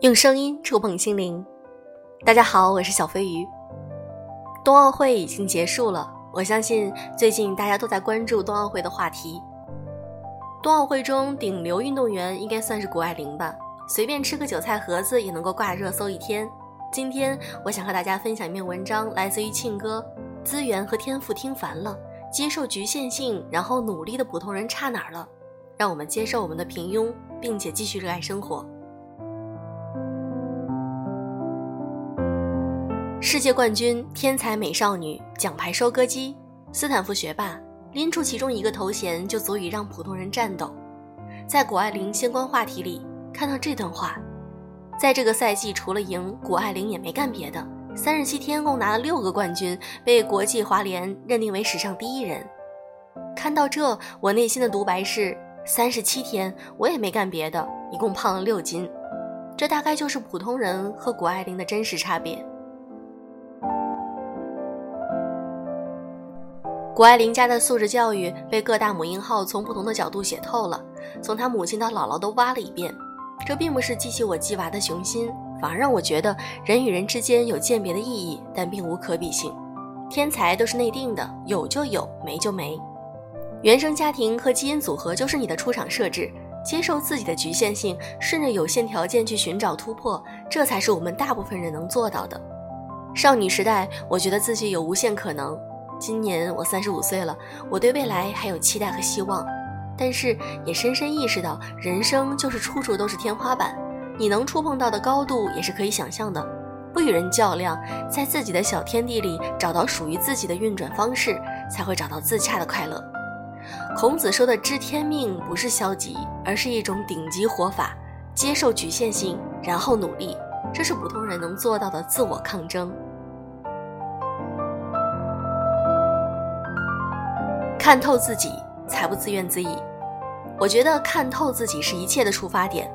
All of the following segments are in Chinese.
用声音触碰心灵。大家好，我是小飞鱼。冬奥会已经结束了，我相信最近大家都在关注冬奥会的话题。冬奥会中顶流运动员应该算是谷爱凌吧，随便吃个韭菜盒子也能够挂热搜一天。今天我想和大家分享一篇文章，来自于庆哥。资源和天赋听烦了，接受局限性，然后努力的普通人差哪儿了？让我们接受我们的平庸，并且继续热爱生活。世界冠军、天才美少女、奖牌收割机、斯坦福学霸，拎出其中一个头衔就足以让普通人颤抖。在谷爱凌相关话题里看到这段话：在这个赛季，除了赢，谷爱凌也没干别的。三十七天共拿了六个冠军，被国际滑联认定为史上第一人。看到这，我内心的独白是：三十七天我也没干别的，一共胖了六斤。这大概就是普通人和谷爱凌的真实差别。谷爱凌家的素质教育被各大母婴号从不同的角度写透了，从她母亲到姥姥都挖了一遍。这并不是激起我鸡娃的雄心，反而让我觉得人与人之间有鉴别的意义，但并无可比性。天才都是内定的，有就有，没就没。原生家庭和基因组合就是你的出厂设置，接受自己的局限性，顺着有限条件去寻找突破，这才是我们大部分人能做到的。少女时代，我觉得自己有无限可能。今年我三十五岁了，我对未来还有期待和希望，但是也深深意识到，人生就是处处都是天花板，你能触碰到的高度也是可以想象的。不与人较量，在自己的小天地里找到属于自己的运转方式，才会找到自洽的快乐。孔子说的知天命不是消极，而是一种顶级活法，接受局限性，然后努力，这是普通人能做到的自我抗争。看透自己，才不自怨自艾。我觉得看透自己是一切的出发点。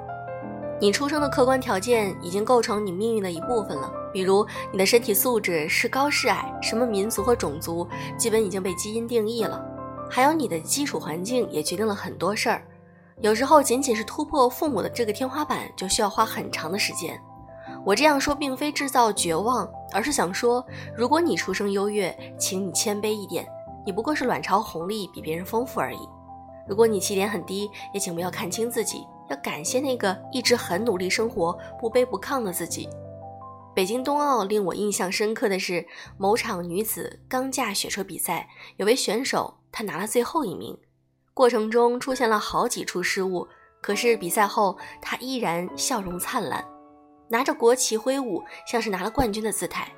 你出生的客观条件已经构成你命运的一部分了，比如你的身体素质是高是矮，什么民族和种族，基本已经被基因定义了。还有你的基础环境也决定了很多事儿。有时候仅仅是突破父母的这个天花板，就需要花很长的时间。我这样说并非制造绝望，而是想说，如果你出生优越，请你谦卑一点。你不过是卵巢红利比别人丰富而已。如果你起点很低，也请不要看清自己，要感谢那个一直很努力生活、不卑不亢的自己。北京冬奥令我印象深刻的是某场女子钢架雪车比赛，有位选手她拿了最后一名，过程中出现了好几处失误，可是比赛后她依然笑容灿烂，拿着国旗挥舞，像是拿了冠军的姿态。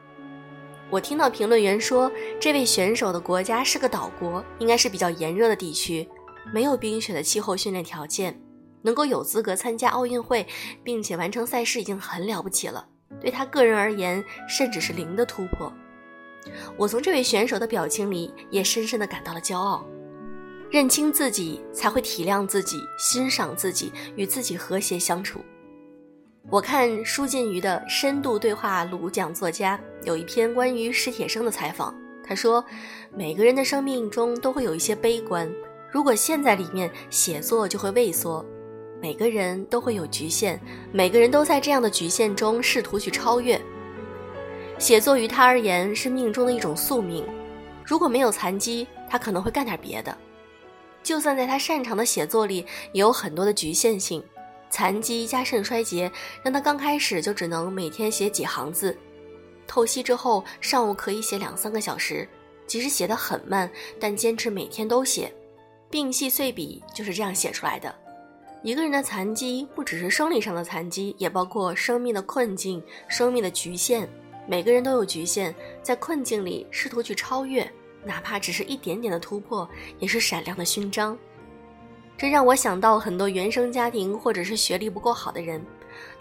我听到评论员说，这位选手的国家是个岛国，应该是比较炎热的地区，没有冰雪的气候训练条件，能够有资格参加奥运会，并且完成赛事已经很了不起了。对他个人而言，甚至是零的突破。我从这位选手的表情里也深深的感到了骄傲。认清自己，才会体谅自己，欣赏自己，与自己和谐相处。我看舒晋瑜的深度对话录讲作家有一篇关于史铁生的采访，他说，每个人的生命中都会有一些悲观，如果陷在里面，写作就会畏缩。每个人都会有局限，每个人都在这样的局限中试图去超越。写作于他而言是命中的一种宿命，如果没有残疾，他可能会干点别的。就算在他擅长的写作里，也有很多的局限性。残疾加肾衰竭，让他刚开始就只能每天写几行字，透析之后，上午可以写两三个小时，即使写得很慢，但坚持每天都写。病隙碎笔就是这样写出来的。一个人的残疾不只是生理上的残疾，也包括生命的困境、生命的局限。每个人都有局限，在困境里试图去超越，哪怕只是一点点的突破，也是闪亮的勋章。这让我想到很多原生家庭或者是学历不够好的人，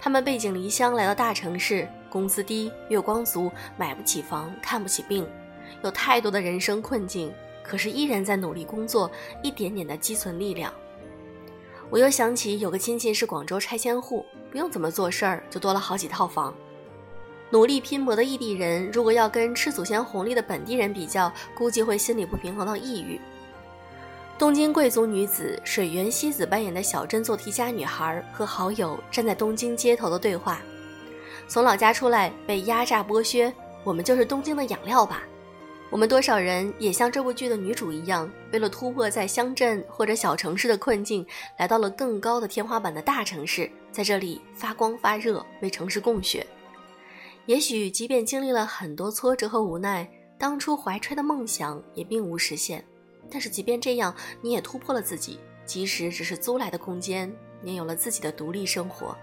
他们背井离乡来到大城市，工资低，月光族，买不起房，看不起病，有太多的人生困境，可是依然在努力工作，一点点的积存力量。我又想起有个亲戚是广州拆迁户，不用怎么做事儿就多了好几套房。努力拼搏的异地人，如果要跟吃祖先红利的本地人比较，估计会心理不平衡到抑郁。东京贵族女子水原希子扮演的小镇做题家女孩和好友站在东京街头的对话，从老家出来被压榨剥削，我们就是东京的养料吧。我们多少人也像这部剧的女主一样，为了突破在乡镇或者小城市的困境，来到了更高的天花板的大城市，在这里发光发热，为城市供血。也许即便经历了很多挫折和无奈，当初怀揣的梦想也并无实现。但是即便这样，你也突破了自己，即使只是租来的空间，你有了自己的独立生活。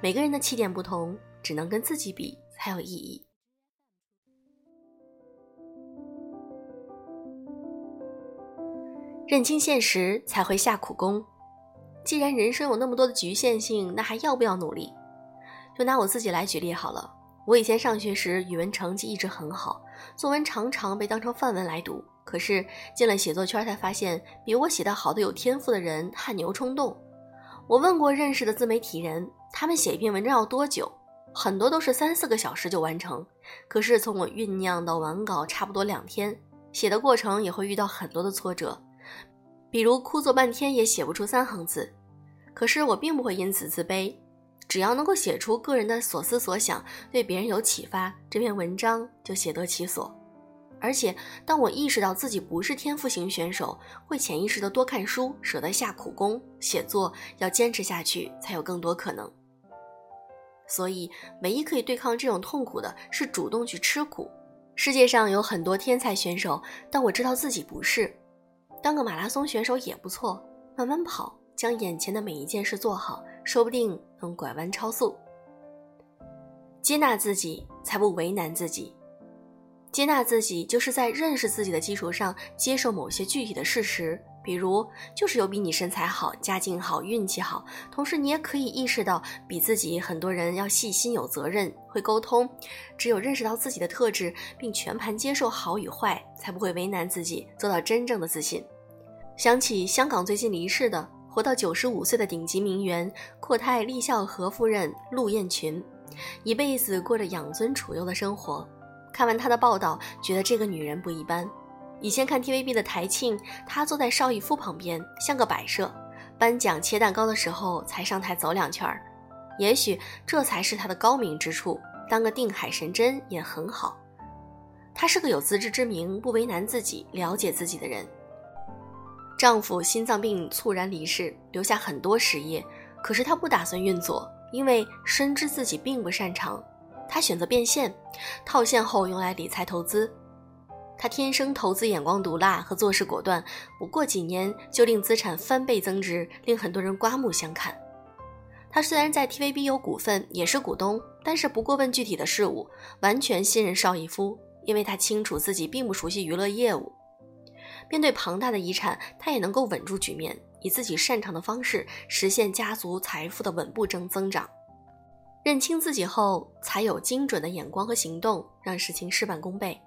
每个人的起点不同，只能跟自己比才有意义。认清现实才会下苦功。既然人生有那么多的局限性，那还要不要努力？就拿我自己来举例好了。我以前上学时语文成绩一直很好，作文常常被当成范文来读。可是进了写作圈，才发现比我写得好的有天赋的人汗牛充栋。我问过认识的自媒体人，他们写一篇文章要多久？很多都是三四个小时就完成。可是从我酝酿到完稿，差不多两天。写的过程也会遇到很多的挫折。比如枯坐半天也写不出三行字，可是我并不会因此自卑，只要能够写出个人的所思所想，对别人有启发，这篇文章就写得其所。而且，当我意识到自己不是天赋型选手，会潜意识的多看书，舍得下苦功，写作要坚持下去，才有更多可能。所以，唯一可以对抗这种痛苦的是主动去吃苦。世界上有很多天才选手，但我知道自己不是。当个马拉松选手也不错，慢慢跑，将眼前的每一件事做好，说不定能拐弯超速。接纳自己，才不为难自己。接纳自己，就是在认识自己的基础上，接受某些具体的事实，比如就是有比你身材好、家境好、运气好。同时，你也可以意识到，比自己很多人要细心、有责任、会沟通。只有认识到自己的特质，并全盘接受好与坏，才不会为难自己，做到真正的自信。想起香港最近离世的活到九十五岁的顶级名媛阔太立孝和夫人陆燕群，一辈子过着养尊处优的生活。看完她的报道，觉得这个女人不一般。以前看 TVB 的台庆，她坐在邵逸夫旁边，像个摆设。颁奖切蛋糕的时候，才上台走两圈儿。也许这才是她的高明之处。当个定海神针也很好。她是个有自知之明、不为难自己、了解自己的人。丈夫心脏病猝然离世，留下很多实业，可是她不打算运作，因为深知自己并不擅长。他选择变现，套现后用来理财投资。他天生投资眼光毒辣和做事果断，不过几年就令资产翻倍增值，令很多人刮目相看。他虽然在 TVB 有股份，也是股东，但是不过问具体的事务，完全信任邵逸夫，因为他清楚自己并不熟悉娱乐业务。面对庞大的遗产，他也能够稳住局面，以自己擅长的方式实现家族财富的稳步增增长。认清自己后，才有精准的眼光和行动，让事情事半功倍。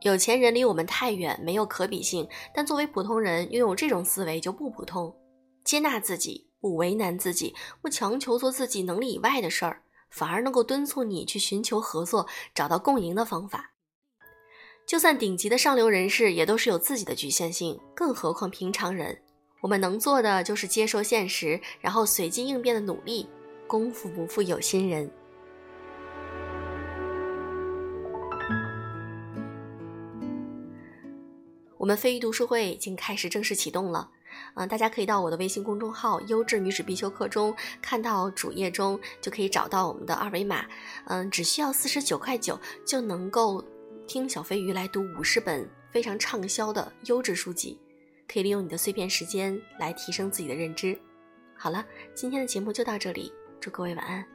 有钱人离我们太远，没有可比性，但作为普通人，拥有这种思维就不普通。接纳自己，不为难自己，不强求做自己能力以外的事儿，反而能够敦促你去寻求合作，找到共赢的方法。就算顶级的上流人士也都是有自己的局限性，更何况平常人。我们能做的就是接受现实，然后随机应变的努力。功夫不负有心人。我们飞鱼读书会已经开始正式启动了，嗯，大家可以到我的微信公众号“优质女子必修课”中看到主页中就可以找到我们的二维码，嗯，只需要四十九块九就能够。听小飞鱼来读五十本非常畅销的优质书籍，可以利用你的碎片时间来提升自己的认知。好了，今天的节目就到这里，祝各位晚安。